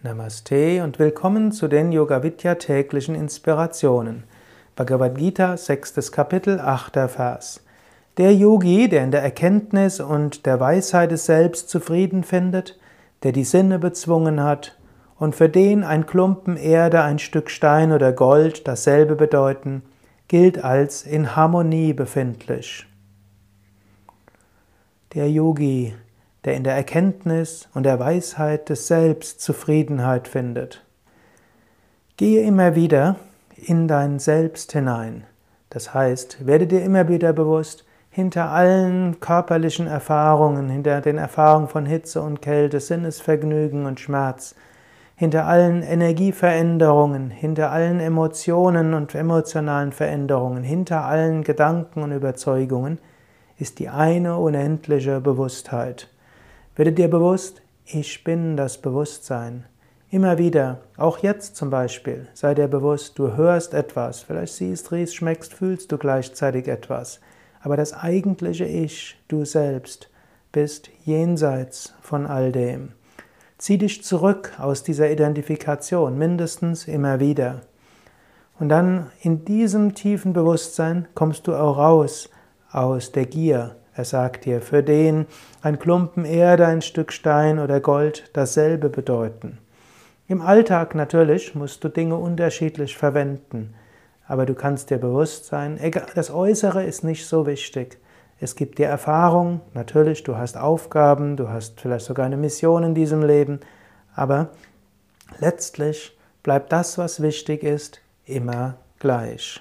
Namaste und willkommen zu den Yoga Vidya täglichen Inspirationen. Bhagavad Gita, sechstes Kapitel, achter Vers. Der Yogi, der in der Erkenntnis und der Weisheit des Selbst zufrieden findet, der die Sinne bezwungen hat und für den ein Klumpen Erde, ein Stück Stein oder Gold dasselbe bedeuten, gilt als in Harmonie befindlich. Der Yogi, der in der Erkenntnis und der Weisheit des Selbst Zufriedenheit findet. Gehe immer wieder in dein Selbst hinein. Das heißt, werde dir immer wieder bewusst, hinter allen körperlichen Erfahrungen, hinter den Erfahrungen von Hitze und Kälte, Sinnesvergnügen und Schmerz, hinter allen Energieveränderungen, hinter allen Emotionen und emotionalen Veränderungen, hinter allen Gedanken und Überzeugungen ist die eine unendliche Bewusstheit. Werde dir bewusst, ich bin das Bewusstsein. Immer wieder, auch jetzt zum Beispiel, sei dir bewusst, du hörst etwas, vielleicht siehst, riechst, schmeckst, fühlst du gleichzeitig etwas. Aber das eigentliche Ich, du selbst, bist jenseits von all dem. Zieh dich zurück aus dieser Identifikation, mindestens immer wieder. Und dann in diesem tiefen Bewusstsein kommst du auch raus aus der Gier, er sagt dir, für den ein Klumpen Erde, ein Stück Stein oder Gold dasselbe bedeuten. Im Alltag natürlich musst du Dinge unterschiedlich verwenden, aber du kannst dir bewusst sein, das Äußere ist nicht so wichtig. Es gibt dir Erfahrung, natürlich, du hast Aufgaben, du hast vielleicht sogar eine Mission in diesem Leben, aber letztlich bleibt das, was wichtig ist, immer gleich.